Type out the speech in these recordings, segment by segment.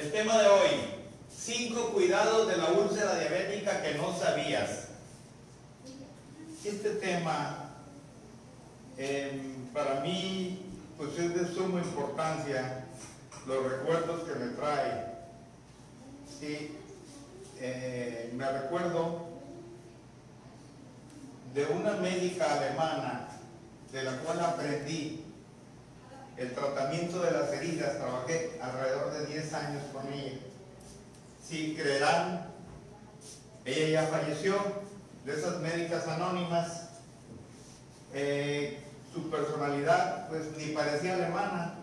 El tema de hoy, cinco cuidados de la úlcera diabética que no sabías. Este tema em, para mí pues es de suma importancia los recuerdos que me trae. Sí, eh, me recuerdo de una médica alemana de la cual aprendí el tratamiento de las heridas, trabajé alrededor de 10 años con ella. Si creerán, ella ya falleció, de esas médicas anónimas, eh, su personalidad pues ni parecía alemana.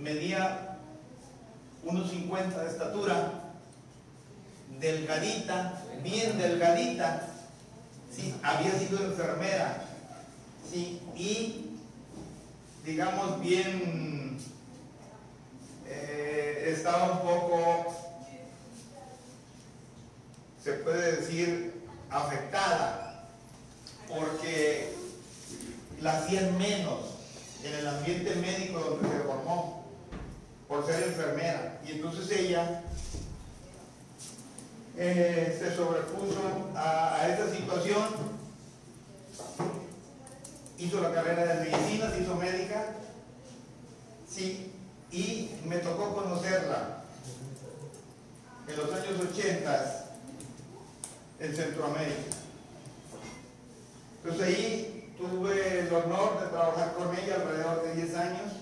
Medía unos 50 de estatura, delgadita, bien delgadita, sí, había sido enfermera, y digamos bien, eh, estaba un poco, se puede decir, afectada, porque la hacían menos en el ambiente médico donde se formó, por ser enfermera. Y entonces ella eh, se sobrepuso a, a esta situación, hizo la carrera de medicina, se hizo médica, sí, y me tocó conocerla en los años 80 en Centroamérica. Entonces ahí tuve el honor de trabajar con ella alrededor de 10 años.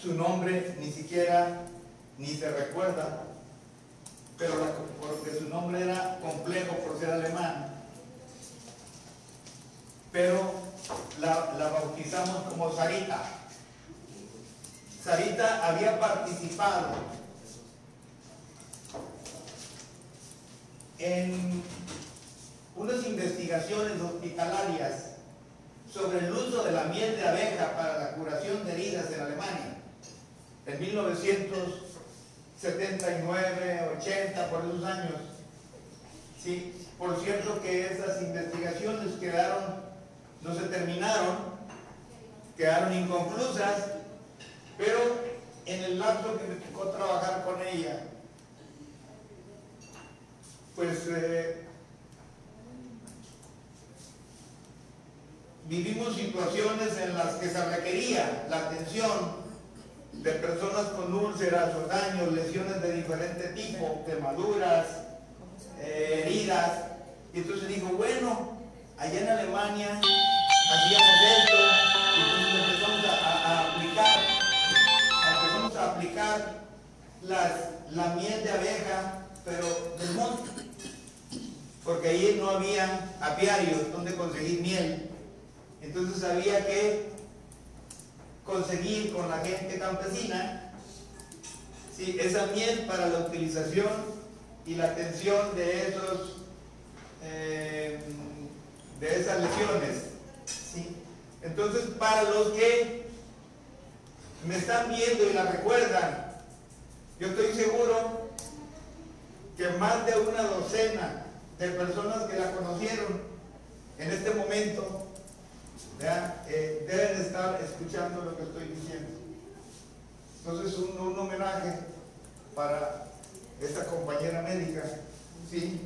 Su nombre ni siquiera ni se recuerda, pero porque su nombre era complejo por ser alemán. Pero la, la bautizamos como Sarita. Sarita había participado en unas investigaciones hospitalarias sobre el uso de la miel de abeja para la curación de heridas en Alemania. En 1979, 80, por esos años. Sí, por cierto que esas investigaciones quedaron, no se terminaron, quedaron inconclusas, pero en el lapso que me tocó trabajar con ella, pues eh, vivimos situaciones en las que se requería la atención de personas con úlceras o daños, lesiones de diferente tipo, quemaduras, eh, heridas. Y entonces dijo, bueno, allá en Alemania hacíamos esto, y entonces empezamos a, aplicar, empezamos a aplicar la miel de abeja, pero del monte porque ahí no había apiarios donde conseguir miel. Entonces había que conseguir con la gente campesina ¿sí? esa miel para la utilización y la atención de esos eh, de esas lesiones. ¿sí? Entonces, para los que me están viendo y la recuerdan, yo estoy seguro que más de una docena de personas que la conocieron en este momento eh, deben estar escuchando lo que estoy diciendo. Entonces, un, un homenaje para esta compañera médica, ¿sí?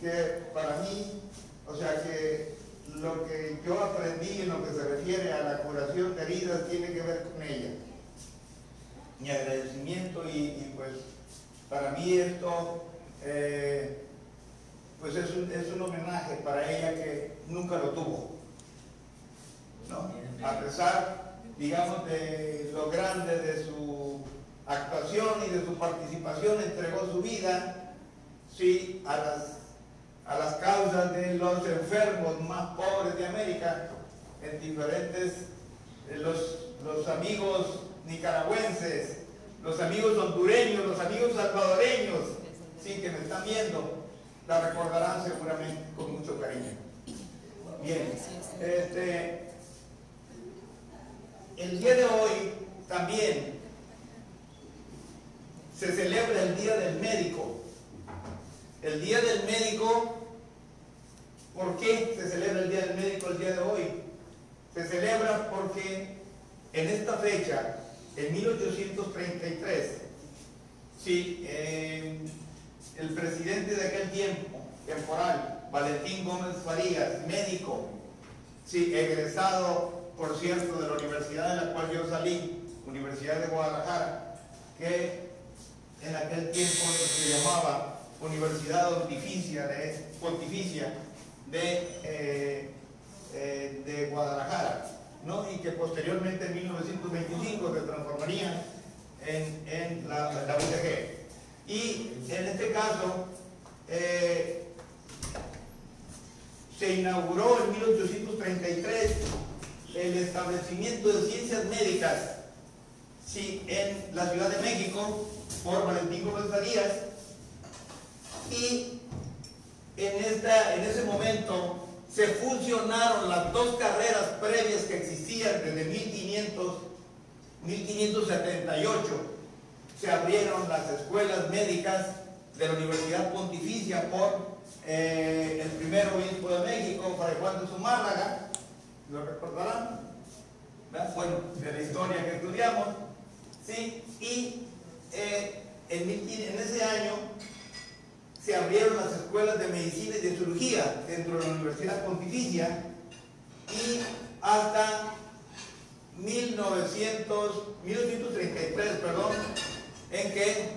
que para mí, o sea que lo que yo aprendí en lo que se refiere a la curación de heridas tiene que ver con ella. Mi agradecimiento y, pues para mí esto eh, pues es un, es un, homenaje para ella que nunca lo tuvo. ¿no? A pesar, digamos, de lo grande de su actuación y de su participación, entregó su vida sí, a, las, a las causas de los enfermos más pobres de América, en diferentes, los, los amigos nicaragüenses, los amigos hondureños, los amigos salvadoreños, sí, que me están viendo, la recordarán seguramente con mucho cariño. Bien, este, el día de hoy también se celebra el Día del Médico. El Día del Médico, ¿por qué se celebra el Día del Médico el día de hoy? Se celebra porque en esta fecha, en 1833, sí, eh, el presidente de aquel tiempo, temporal, Valentín Gómez Farías, médico, sí, egresado, por cierto, de la universidad de la cual yo salí, Universidad de Guadalajara, que en aquel tiempo se llamaba Universidad Pontificia Pontificia de, eh, eh, de Guadalajara, ¿no? y que posteriormente en 1925 se transformaría en, en la, la UTG. Y en este caso, eh, se inauguró en 1833 el establecimiento de ciencias médicas sí, en la Ciudad de México por Valentín Gómez Farías y en, esta, en ese momento se fusionaron las dos carreras previas que existían desde 1500, 1578 se abrieron las escuelas médicas de la Universidad Pontificia por eh, el primer obispo de México, Fray Juan de Zumárraga, ¿lo recordarán? Bueno, de la historia que estudiamos, ¿sí? Y eh, en ese año se abrieron las escuelas de medicina y de cirugía dentro de la Universidad Pontificia y hasta 1900, 1933, perdón, en que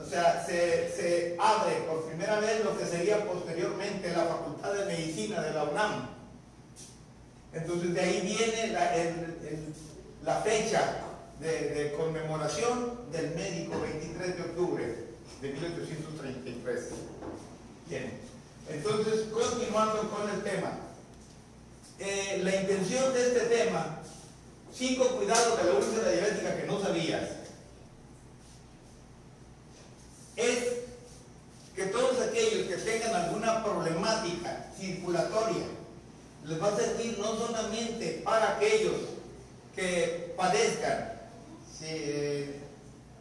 o sea, se, abre por primera vez lo que sería posteriormente la Facultad de Medicina de la UNAM. Entonces de ahí viene la, fecha de, conmemoración del médico 23 de octubre de 1833. Bien, entonces continuando con el tema. Eh, la intención de este tema, cinco cuidados de la úlcera diabética que no sabías es que todos aquellos que tengan alguna problemática circulatoria les va a servir no solamente para aquellos que padezcan eh,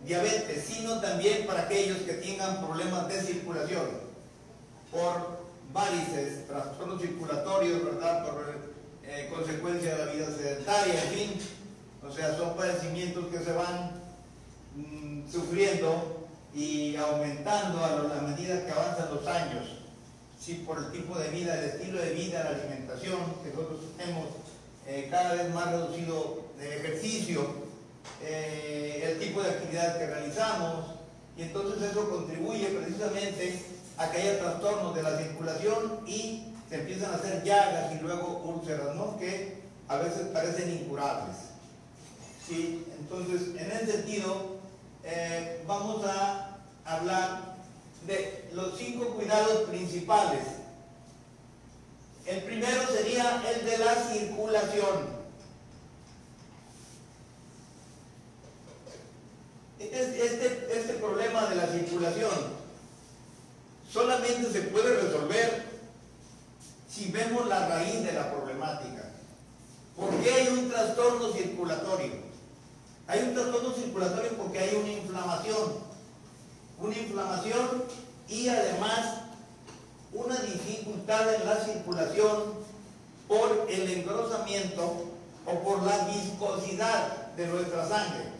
diabetes, sino también para aquellos que tengan problemas de circulación por varices, trastornos circulatorios. Por eh, consecuencia de la vida sedentaria, en fin. O sea, son padecimientos que se van mm, sufriendo y aumentando a la medida que avanzan los años, si por el tipo de vida, el estilo de vida, la alimentación que nosotros tenemos eh, cada vez más reducido de ejercicio, eh, el tipo de actividad que realizamos, y entonces eso contribuye precisamente a que haya trastornos de la circulación y se empiezan a hacer llagas y luego úlceras, ¿no? que a veces parecen incurables. ¿Sí? Entonces, en ese sentido, eh, vamos a hablar de los cinco cuidados principales. El primero sería el de la circulación. Este, este, problema de la circulación solamente se puede resolver si vemos la raíz de la problemática. ¿Por qué hay un trastorno circulatorio? Hay un trastorno circulatorio porque hay una inflamación. Una inflamación y además una dificultad en la circulación por el engrosamiento o por la viscosidad de nuestra sangre.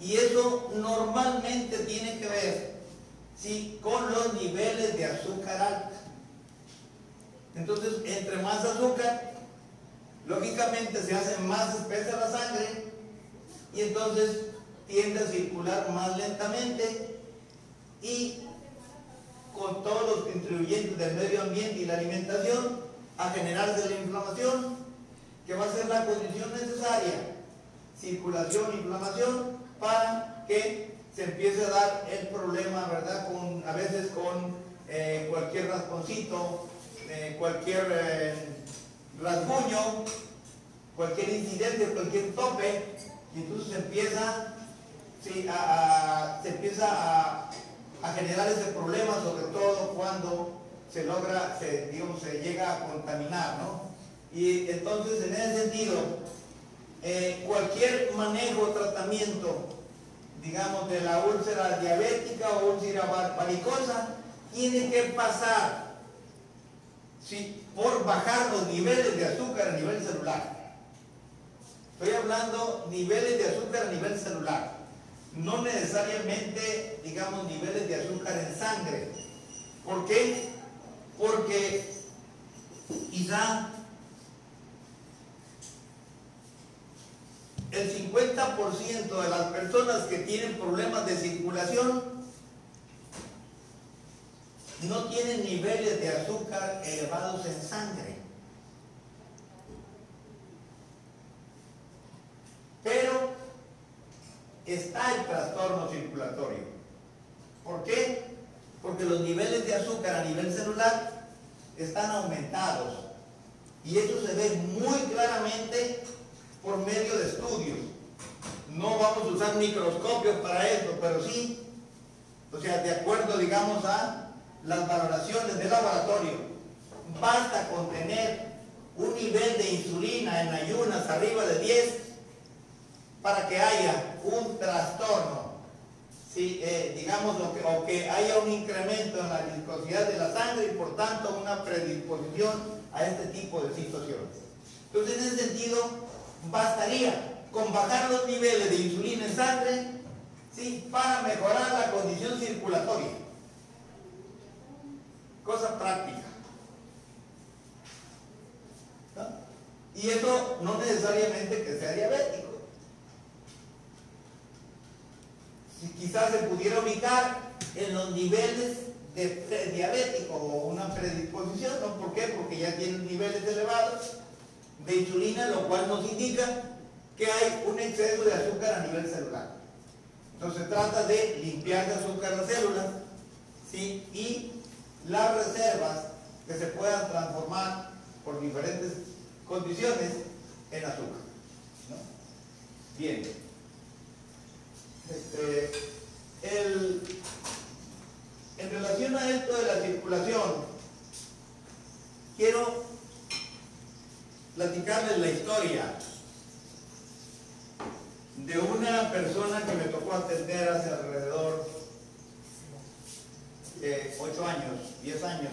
Y eso normalmente tiene que ver ¿sí? con los niveles de azúcar alta. Entonces, entre más azúcar, lógicamente se hace más espesa la sangre y entonces tiende a circular más lentamente y con todos los contribuyentes del medio ambiente y la alimentación a generarse la inflamación que va a ser la condición necesaria circulación, inflamación para que se empiece a dar el problema, ¿verdad? A veces con eh, cualquier rasponcito, eh, cualquier eh, rasguño, cualquier incidente, cualquier tope, y entonces se empieza, a, se empieza a, generar ese problema, sobre todo cuando se logra, se, digamos, se llega a contaminar, ¿no? Y entonces, en ese sentido, eh, cualquier manejo o tratamiento, digamos, de la úlcera diabética o úlcera varicosa, tiene que pasar ¿sí? por bajar los niveles de azúcar a nivel celular. Estoy hablando niveles de azúcar a nivel celular. No necesariamente, digamos, niveles de azúcar en sangre. ¿Por qué? Porque quizá el 50% de las personas que tienen problemas de circulación no tienen niveles de azúcar elevados en sangre. Pero está el trastorno circulatorio. ¿Por qué? Porque los niveles de azúcar a nivel celular están aumentados. Y eso se ve muy claramente por medio de estudios. No vamos a usar microscopios para esto, pero sí, o sea, de acuerdo, digamos, a las valoraciones de laboratorio, basta con tener un nivel de insulina en ayunas arriba de 10 para que haya un trastorno, ¿sí? Eh, digamos, o que, o que haya un incremento en la viscosidad de la sangre y por tanto una predisposición a este tipo de situaciones. Entonces, en ese sentido, bastaría con bajar los niveles de insulina en sangre ¿sí? para mejorar la condición circulatoria. Cosa práctica. Y eso no necesariamente que sea diabético. Si quizás se pudiera ubicar en los niveles de diabético o una predisposición, ¿no? ¿Por qué? Porque ya tienen niveles elevados de insulina, lo cual nos indica que hay un exceso de azúcar a nivel celular. Entonces trata de limpiar de azúcar las células ¿sí? y las reservas que se puedan transformar por diferentes condiciones en azúcar. Bien. Este, en relación a esto de la circulación, quiero platicarles la historia de una persona que me tocó atender hace alrededor de 8 años, 10 años.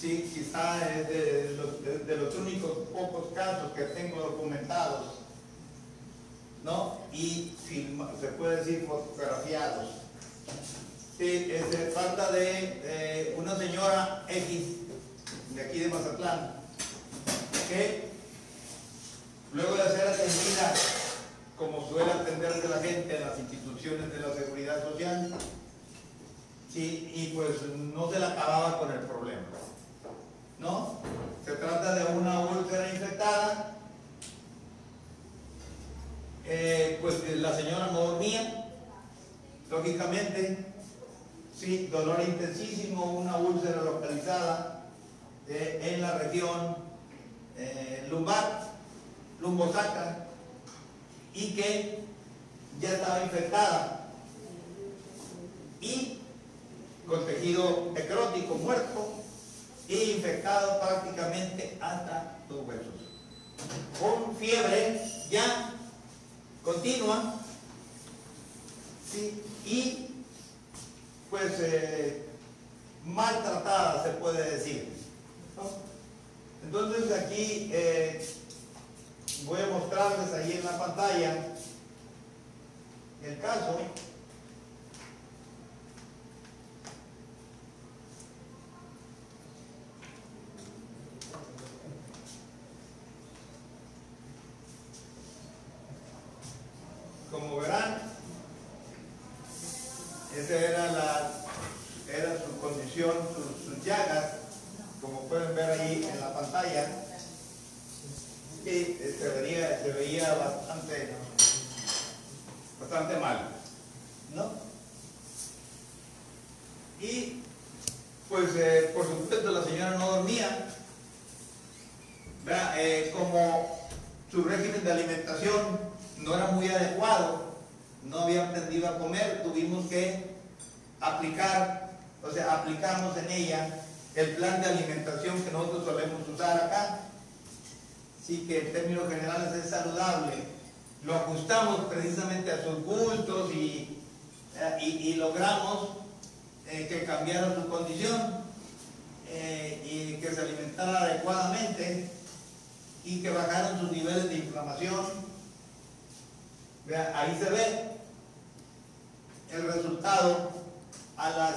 Sí, quizá es de los, únicos pocos casos que tengo documentados, ¿no? Y se puede decir fotografiados. Sí, se trata de una señora X de aquí de Mazatlán, luego de ser atendida como suele atenderse la gente en las instituciones de la seguridad social, y pues no se la acababa con el problema. ¿No? Se trata de una úlcera infectada, eh, pues la señora no dormía, lógicamente, sí, dolor intensísimo, una úlcera localizada, en la región eh, lumbar, lumbosacra, y que ya estaba infectada y con tejido necrótico muerto e infectado prácticamente hasta los huesos. Con fiebre ya continua y pues eh, maltratada se puede decir. Entonces aquí eh, voy a mostrarles ahí en la pantalla el caso. Como verán, esa era la era su condición, sus llagas como pueden ver ahí en la pantalla, y se veía, se veía bastante, bastante mal, ¿no? Y pues eh, por supuesto la señora no dormía, eh, como su régimen de alimentación no era muy adecuado, no había aprendido a comer, tuvimos que aplicar, o sea, aplicamos en ella el plan de alimentación que nosotros solemos usar acá. Sí que en términos generales es saludable. Lo ajustamos precisamente a sus gustos y, eh, logramos eh, que cambiara su condición eh, y que se alimentara adecuadamente. y que bajaron sus niveles de inflamación. Vean, ahí se ve el resultado a las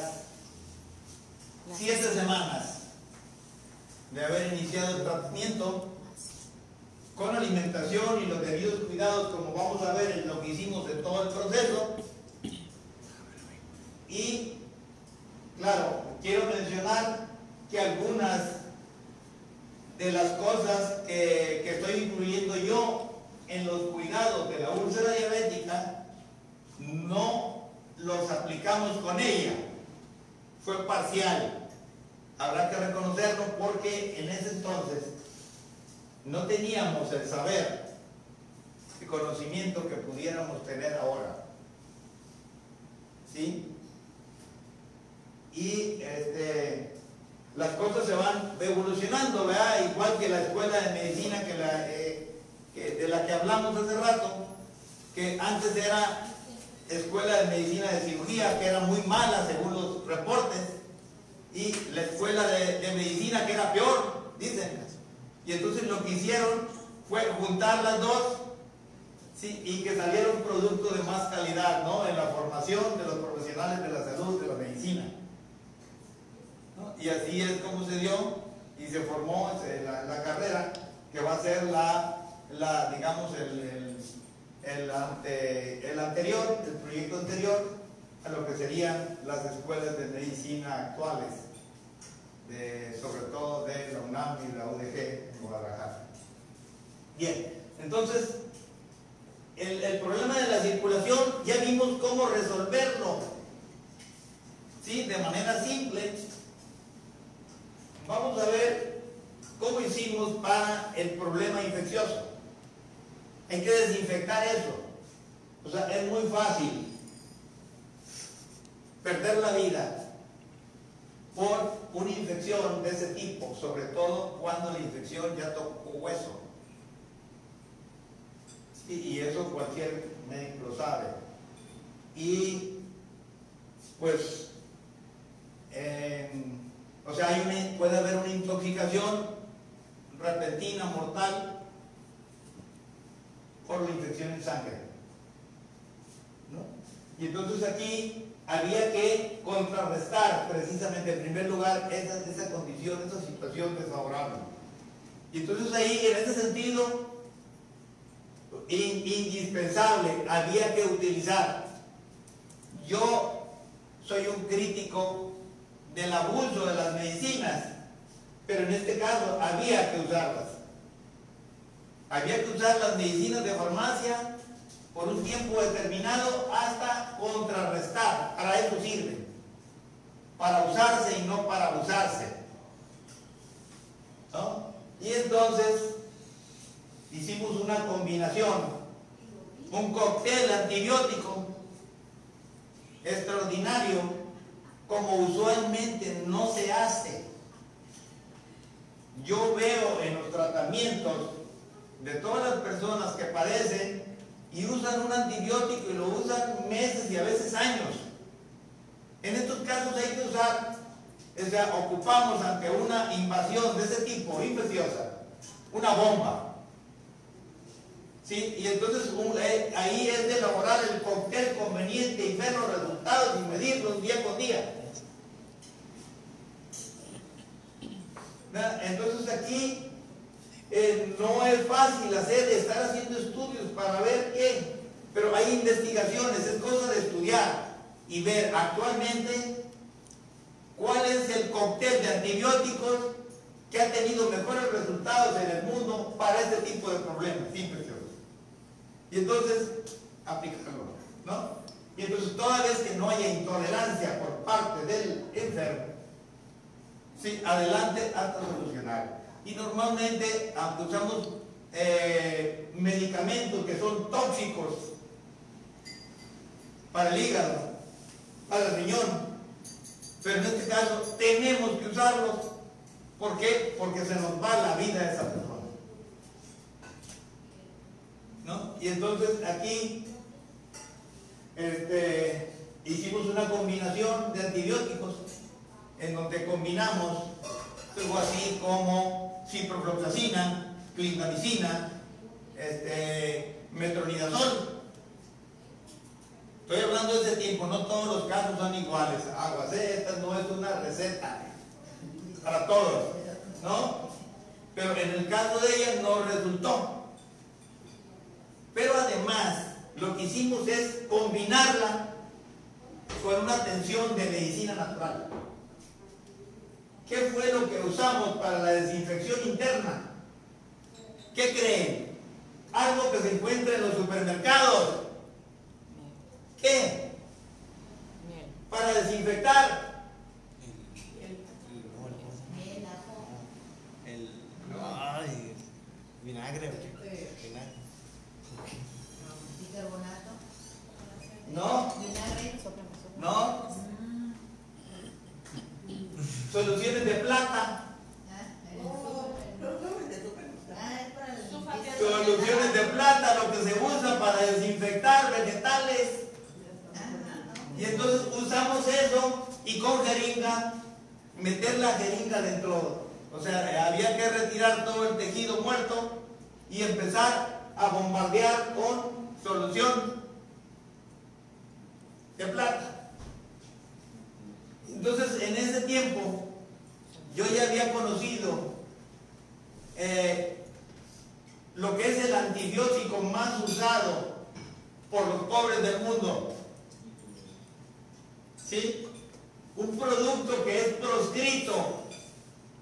siete semanas de haber iniciado el tratamiento con alimentación y los debidos cuidados, como vamos a ver en lo que hicimos en todo el proceso. Y, claro, quiero mencionar que algunas de las cosas que, que estoy incluyendo yo en los cuidados de la úlcera diabética no los aplicamos con ella. Fue parcial. Habrá que reconocerlo porque en ese entonces no teníamos el saber y conocimiento que pudiéramos tener ahora. ¿Sí? Y este, las cosas se van evolucionando, ¿verdad? Igual que la escuela de medicina que la, eh, que de la que hablamos hace rato, que antes era escuela de medicina de cirugía, que era muy mala según los reportes, y la escuela de, medicina que era peor, dicen. Y entonces lo que hicieron fue juntar las dos ¿sí? y que saliera un producto de más calidad ¿no? en la formación de los profesionales de la salud, de la medicina. ¿no? Y así es como se dio y se formó la, carrera que va a ser la, la digamos, el, el, ante, el anterior, el proyecto anterior a lo que serían las escuelas de medicina actuales, sobre todo de la UNAM y la UDG en Guadalajara. Bien, entonces, el, el, problema de la circulación ya vimos cómo resolverlo. ¿Sí? De manera simple. Vamos a ver cómo hicimos para el problema infeccioso. Hay que desinfectar eso. O sea, es muy fácil perder la vida por una infección de ese tipo, sobre todo cuando la infección ya tocó hueso. Y eso cualquier médico lo sabe. Y pues, eh, o sea, puede haber una intoxicación repentina, mortal, por la infección en sangre. ¿no? Y entonces aquí había que contrarrestar precisamente en primer lugar esa, esa condición, esa situación desfavorable. Y entonces ahí, en ese sentido, in, indispensable, había que utilizar. Yo soy un crítico del abuso de las medicinas, pero en este caso había que usarlas. Había que usar las medicinas de farmacia por un tiempo determinado hasta contrarrestar. Para eso sirve. Para usarse y no para abusarse. ¿No? Y entonces hicimos una combinación, un cóctel antibiótico extraordinario, como usualmente no se hace. Yo veo en los tratamientos de todas las personas que padecen y usan un antibiótico y lo usan meses y a veces años. En estos casos hay que usar, o sea, ocupamos ante una invasión de ese tipo, infecciosa, una bomba. ¿Sí? Y entonces eh, ahí es de elaborar el cóctel conveniente y ver los resultados y medirlos día con día. Entonces aquí eh, no es fácil hacer, estar haciendo estudios para ver qué, pero hay investigaciones, es cosa de estudiar y ver actualmente cuál es el cóctel de antibióticos que ha tenido mejores resultados en el mundo para este tipo de problemas infecciosos. Y entonces, aplicarlo, ¿no? Y entonces toda vez que no haya intolerancia por parte del enfermo, sí, adelante hasta solucionar. Y normalmente, usamos eh, medicamentos que son tóxicos para el hígado, para el riñón, pero en este caso tenemos que usarlos. ¿Por qué? Porque se nos va la vida de esa persona. ¿No? Y entonces aquí este, hicimos una combinación de antibióticos en donde combinamos algo así como ciprofloxacina, clindamicina, este, metronidazol. Estoy hablando de ese tiempo, no todos los casos son iguales. Aguas, esta no es una receta para todos, ¿no? Pero en el caso de ella no resultó. Pero además, lo que hicimos es combinarla con una atención de medicina natural. ¿Qué fue lo que usamos para la desinfección interna? ¿Qué creen? Algo que se encuentra en los supermercados. ¿Qué? Para desinfectar. El. Ay, vinagre. Vinagre. Bicarbonato. ¿No? Vinagre. ¿No? Soluciones de plata. Soluciones de plata, lo que se usa para desinfectar vegetales. Y entonces usamos eso y con jeringa, meter la jeringa dentro. O sea, había que retirar todo el tejido muerto y empezar a bombardear con solución de plata. Entonces, en ese tiempo, yo ya había conocido eh, lo que es el antibiótico más usado por los pobres del mundo. ¿Sí? Un producto que es proscrito,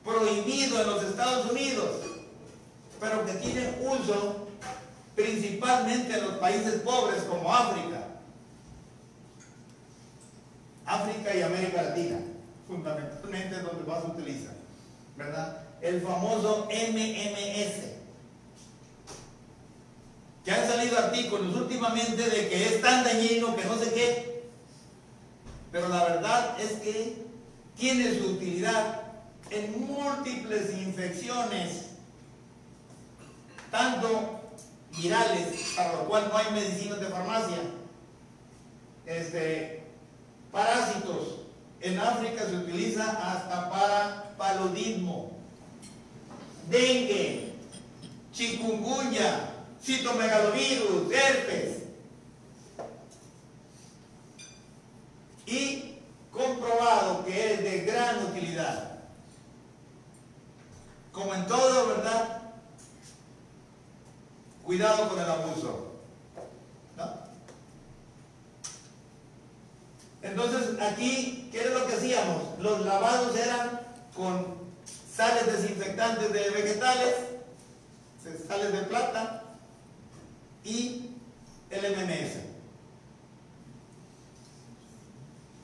prohibido en los Estados Unidos, pero que tiene uso principalmente en los países pobres como África. África y América Latina, fundamentalmente donde más se utiliza, ¿verdad? El famoso MMS. Que han salido artículos últimamente de que es tan dañino que no sé qué, pero la verdad es que tiene su utilidad en múltiples infecciones, tanto virales, para lo cual no hay medicinas de farmacia, este, parásitos. En África se utiliza hasta para paludismo, dengue, chikungunya, citomegalovirus, herpes. Y comprobado que es de gran utilidad. Como en todo, ¿verdad? Cuidado con el abuso. Entonces, aquí, ¿qué es lo que hacíamos? Los lavados eran con sales desinfectantes de vegetales, sales de plata y el MMS.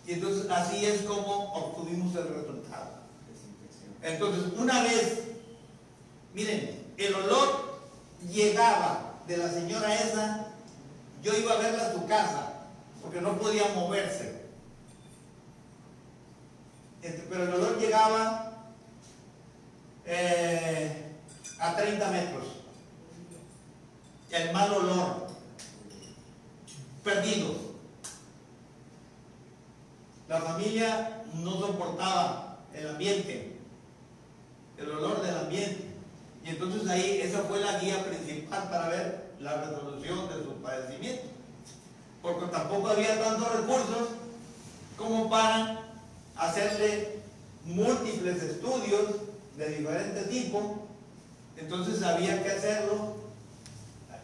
Y entonces así es como obtuvimos el resultado. Entonces, una vez, miren, el olor llegaba de la señora esa, yo iba a verla a su casa, porque no podía moverse. Este, pero el olor llegaba eh, a 30 metros. El mal olor. Perdidos. La familia no soportaba el ambiente, el olor del ambiente. Y entonces ahí esa fue la guía principal para ver la resolución de su padecimiento. Porque tampoco había tantos recursos como para hacerle múltiples estudios de diferente tipo. Entonces había que hacerlo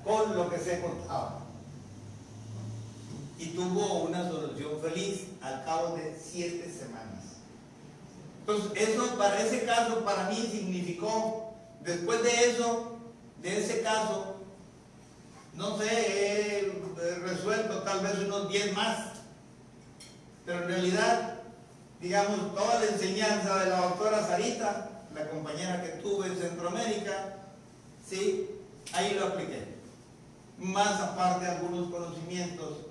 con lo que se contaba. Y tuvo una solución feliz al cabo de siete semanas. Entonces, eso para ese caso, para mí significó, después de eso, de ese caso, no sé, he resuelto tal vez unos 10 más, pero en realidad, digamos, toda la enseñanza de la doctora Sarita, la compañera que tuve en Centroamérica, sí, ahí lo apliqué. Más aparte algunos conocimientos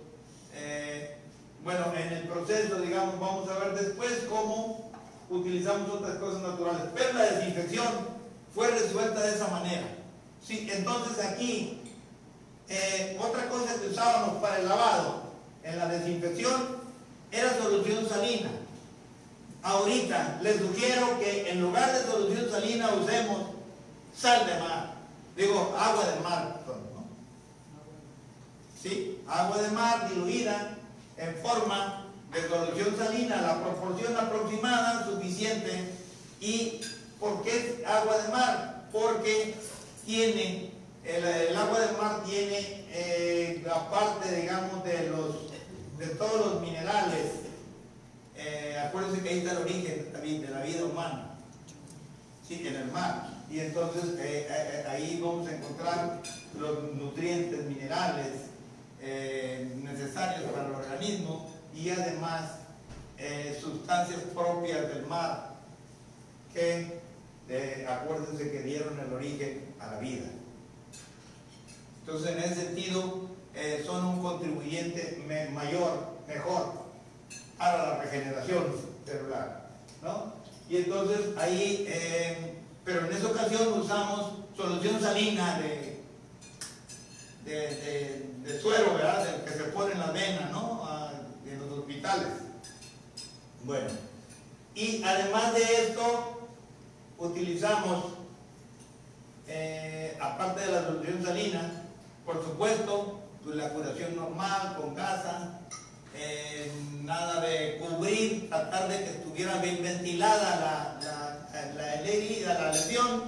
eh, bueno, en el proceso, digamos, vamos a ver después cómo utilizamos otras cosas naturales. Pero la desinfección fue resuelta de esa manera. Sí, entonces aquí, eh, otra cosa que usábamos para el lavado en la desinfección era solución salina. Ahorita les sugiero que en lugar de solución salina usemos sal de mar. Digo, agua de mar, ¿no? ¿Sí? Agua de mar diluida en forma de solución salina, la proporción aproximada suficiente. ¿Y por qué agua de mar? Porque tiene, el, agua de mar tiene, eh, aparte, digamos, de, los, de todos los minerales, eh, acuérdense que ahí está el origen de la vida humana, ¿sí? en el mar. Y entonces eh, ahí vamos a encontrar los nutrientes, minerales necesarios para el organismo y además sustancias propias del mar que acuérdense que dieron el origen a la vida. Entonces, en ese sentido, eh, son un contribuyente mayor, mejor, para la regeneración celular. ¿no? Y entonces ahí, eh, pero en esa ocasión usamos solución salina de, de, suero, ¿verdad? que se pone en la vena, ¿no? Ah, en los hospitales. Bueno, y además de esto, utilizamos, eh, aparte de la solución salina, por supuesto, pues, la curación normal, con gasa, eh, nada de cubrir, tratar de que estuviera bien ventilada la, herida, la lesión,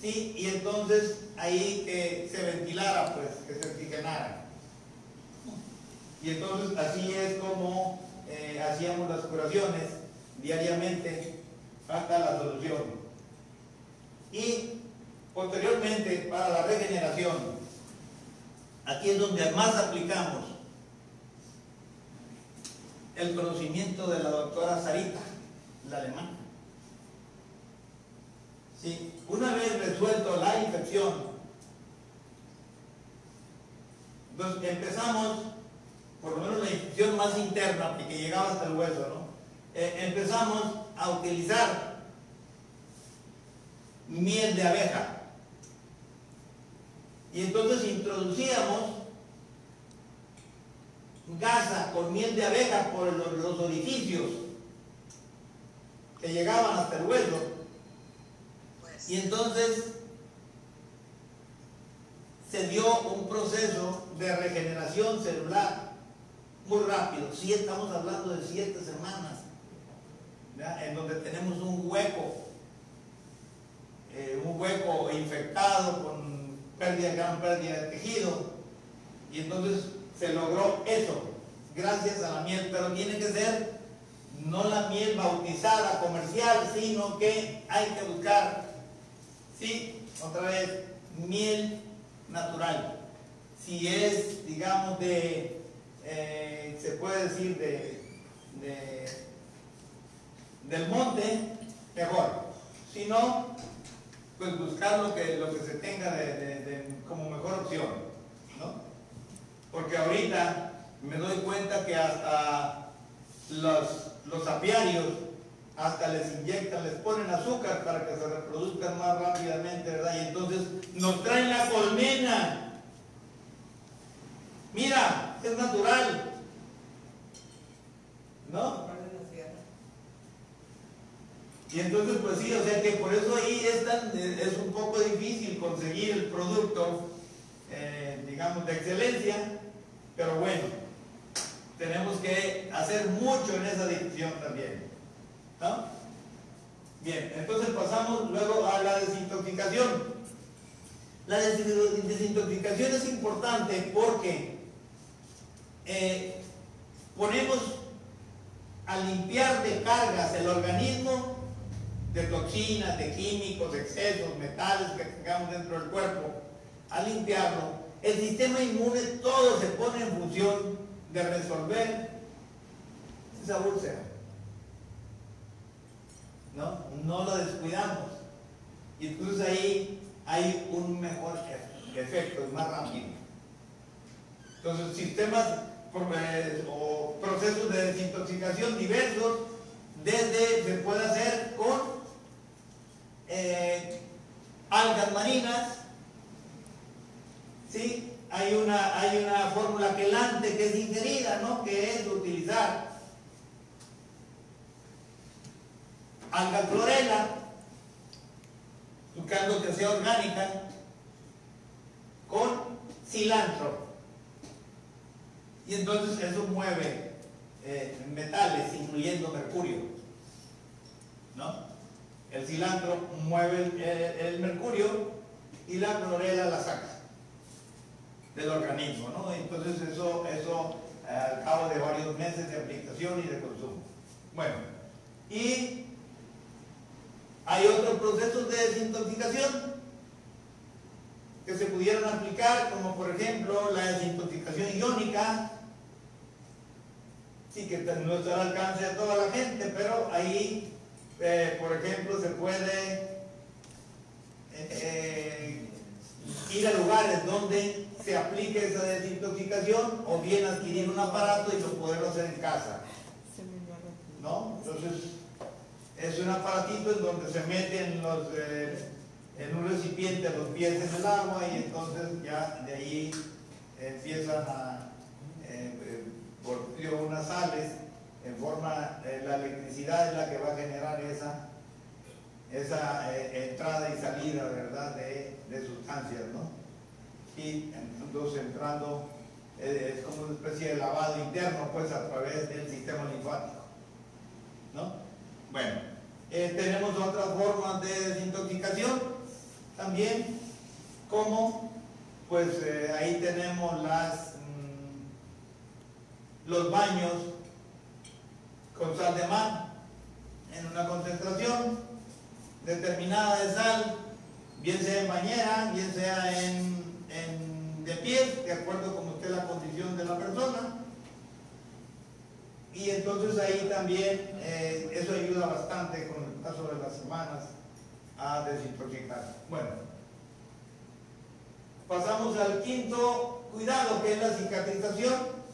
¿sí? y entonces ahí que se ventilara, pues, que se oxigenara. Y entonces así es como eh, hacíamos las curaciones diariamente hasta la solución. Y posteriormente, para la regeneración, aquí es donde más aplicamos el conocimiento de la doctora Sarita, la alemana. Sí, una vez resuelto la infección, entonces empezamos, por lo menos la infección más interna, que llegaba hasta el hueso, ¿no? Eh, empezamos a utilizar miel de abeja. Y entonces introducíamos gasa con miel de abeja por los, orificios que llegaban hasta el hueso. Y entonces se dio un proceso de regeneración celular muy rápido. Si estamos hablando de siete semanas en donde tenemos un hueco, eh, un hueco infectado con pérdida, gran pérdida de tejido, y entonces se logró eso, gracias a la miel, pero tiene que ser no la miel bautizada, comercial, sino que hay que buscar, sí, otra vez, miel natural. Si es, digamos, de, eh, se puede decir de del monte, mejor. Si no, pues buscar lo que, lo que se tenga de, como mejor opción. Porque ahorita me doy cuenta que hasta los, los apiarios hasta les inyectan, les ponen azúcar para que se reproduzcan más rápidamente, ¿verdad? Y entonces nos traen la colmena. Mira, es natural. ¿No? Y entonces, pues sí, o sea que por eso ahí es, es un poco difícil conseguir el producto, eh, digamos, de excelencia, pero bueno, tenemos que hacer mucho en esa dirección también. ¿no? Bien, entonces pasamos luego a la desintoxicación. La desintoxicación es importante porque eh, ponemos a limpiar de cargas el organismo de toxinas, de químicos, de excesos, metales que tengamos dentro del cuerpo, a limpiarlo, el sistema inmune todo se pone en función de resolver esa úlcera. ¿No? No lo descuidamos. Y entonces ahí hay un mejor efecto, es más rápido. Entonces, sistemas o procesos de desintoxicación diversos, desde se puede hacer con eh, algas marinas, ¿sí? Hay una, hay una fórmula quelante que es ingerida, ¿no? Que es utilizar alga clorela, buscando que sea orgánica, cilantro. Y entonces eso mueve eh, metales, incluyendo mercurio. ¿No? El cilantro mueve el, mercurio y la clorela la saca del organismo, ¿no? Entonces eso, eso eh, al cabo de varios meses de aplicación y de consumo. Bueno, y hay otros procesos de desintoxicación que se pudieran aplicar, como por ejemplo la desintoxicación iónica, sí que no está al alcance de toda la gente, pero ahí, eh, por ejemplo, se puede eh, ir a lugares donde se aplique esa desintoxicación o bien adquirir un aparato y poderlo hacer en casa. ¿No? Entonces, es un aparatito en donde se meten los, eh, en un recipiente los pies en el agua y entonces ya de ahí empiezan a, eh, por unas sales, en forma, eh, la electricidad es la que va a generar esa, esa entrada y salida, ¿verdad?, de, sustancias, ¿no? Y entonces entrando, es como una especie de lavado interno, pues, a través del sistema linfático, ¿no? Bueno, eh, tenemos otras formas de desintoxicación también, como pues eh, ahí tenemos las, mm, los baños con sal de mar en una concentración determinada de sal, bien sea en bañera, bien sea en, de pie, de acuerdo con usted la condición de la persona y entonces ahí también eh, eso ayuda bastante con el paso de las semanas a desintoxicar. Bueno, pasamos al quinto cuidado que es la cicatrización.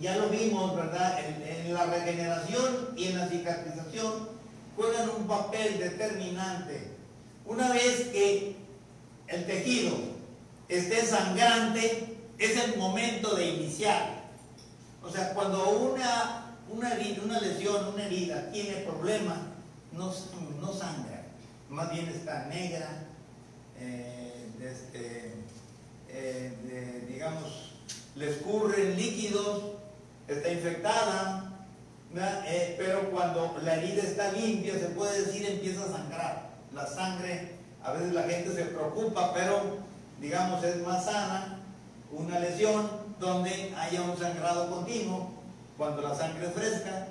Ya lo vimos, ¿verdad? En, la regeneración y en la cicatrización juegan un papel determinante. Una vez que el tejido esté sangrante, es el momento de iniciar o sea, cuando una, una, una lesión, una herida tiene problema, no, no sangra, más bien está negra, eh, este, eh, digamos, le escurren líquidos, está infectada, eh, pero cuando la herida está limpia, se puede decir, empieza a sangrar. La sangre, a veces la gente se preocupa, pero digamos es más sana una lesión donde haya un sangrado continuo, cuando la sangre es fresca,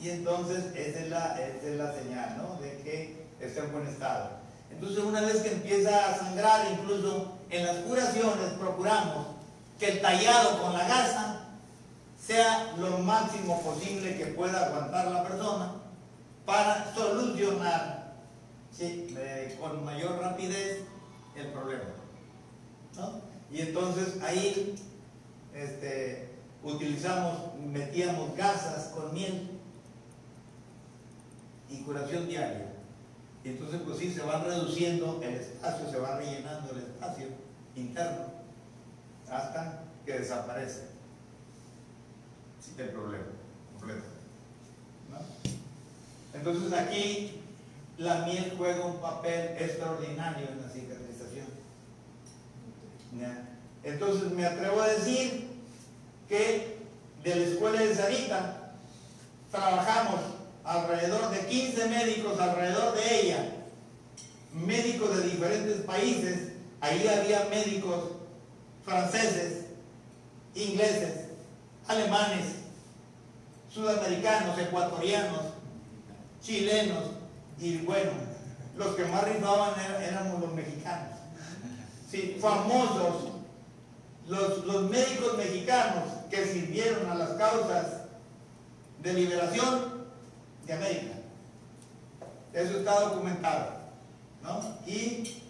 y entonces esa es la, es la señal ¿no? de que está en buen estado. Entonces una vez que empieza a sangrar, incluso en las curaciones procuramos que el tallado con la gasa sea lo máximo posible que pueda aguantar la persona para solucionar con mayor rapidez el problema. ¿no? Y entonces ahí este, utilizamos, metíamos gasas con miel y curación diaria. Y entonces pues sí, se va reduciendo el espacio, se va rellenando el espacio interno hasta que desaparece el problema completo. Entonces aquí la miel juega un papel extraordinario en la cicatrización. Entonces me atrevo a decir que de la escuela de Sarita trabajamos alrededor de 15 médicos alrededor de ella, médicos de diferentes países, ahí había médicos franceses, ingleses, alemanes, sudamericanos, ecuatorianos, chilenos, y bueno, los que más rifaban éramos los mexicanos. Sí, famosos los, médicos mexicanos que sirvieron a las causas de liberación de América. Eso está documentado. ¿no? Y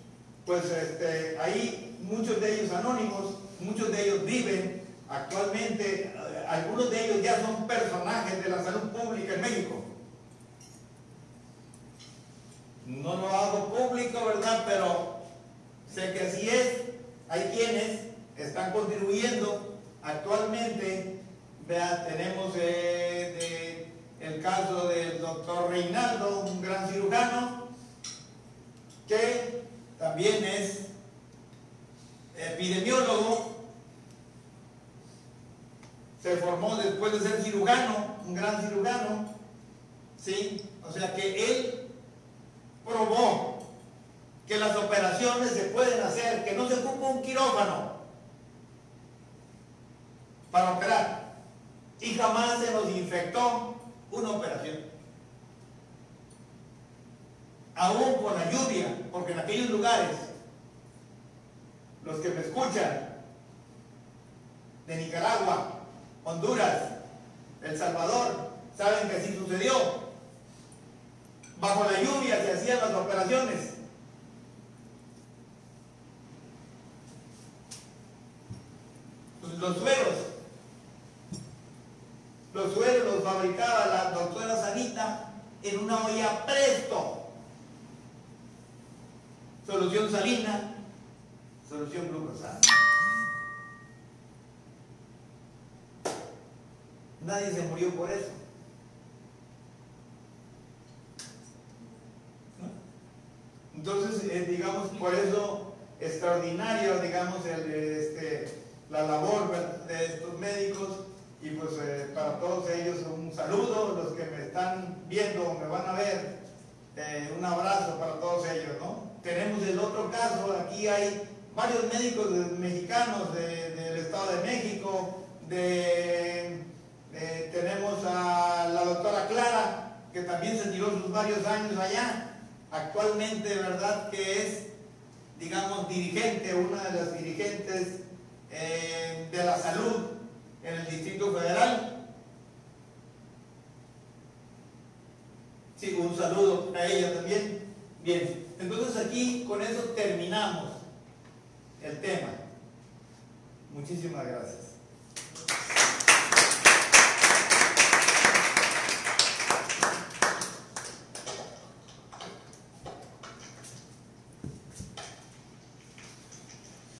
pues este, ahí muchos de ellos anónimos, muchos de ellos viven actualmente, eh, algunos de ellos ya son personajes de la salud pública en México. No lo hago público, ¿verdad? Pero sé que así es. Hay quienes están contribuyendo. Actualmente, vea, tenemos eh, el caso del doctor Reinaldo, un gran cirujano, que también es epidemiólogo cirujano, un gran cirujano, ¿sí? O sea que él probó que las operaciones se pueden hacer, que no se ocupa un quirófano para operar. Y jamás se nos infectó una operación. Aún con la lluvia, porque en aquellos lugares, los que me escuchan, de Nicaragua, Honduras, El Salvador, saben que así sucedió. Bajo la lluvia se hacían las operaciones. Pues los sueros, los sueros los fabricaba la doctora Sanita en una olla presto. Solución salina, solución glucosada. Nadie se murió por eso. Entonces, eh, digamos, por eso extraordinario, digamos, este, la labor de estos médicos y pues eh, para todos ellos un saludo, los que me están viendo o me van a ver, eh, un abrazo para todos ellos, ¿no? Tenemos el otro caso, aquí hay varios médicos mexicanos del Estado de México, de eh, tenemos a la doctora Clara, que también se tiró sus varios años allá. Actualmente, ¿verdad? Que es, digamos, dirigente, una de las dirigentes eh, de la salud en el Distrito Federal. Sí, un saludo a ella también. Bien, entonces aquí con eso terminamos el tema. Muchísimas gracias.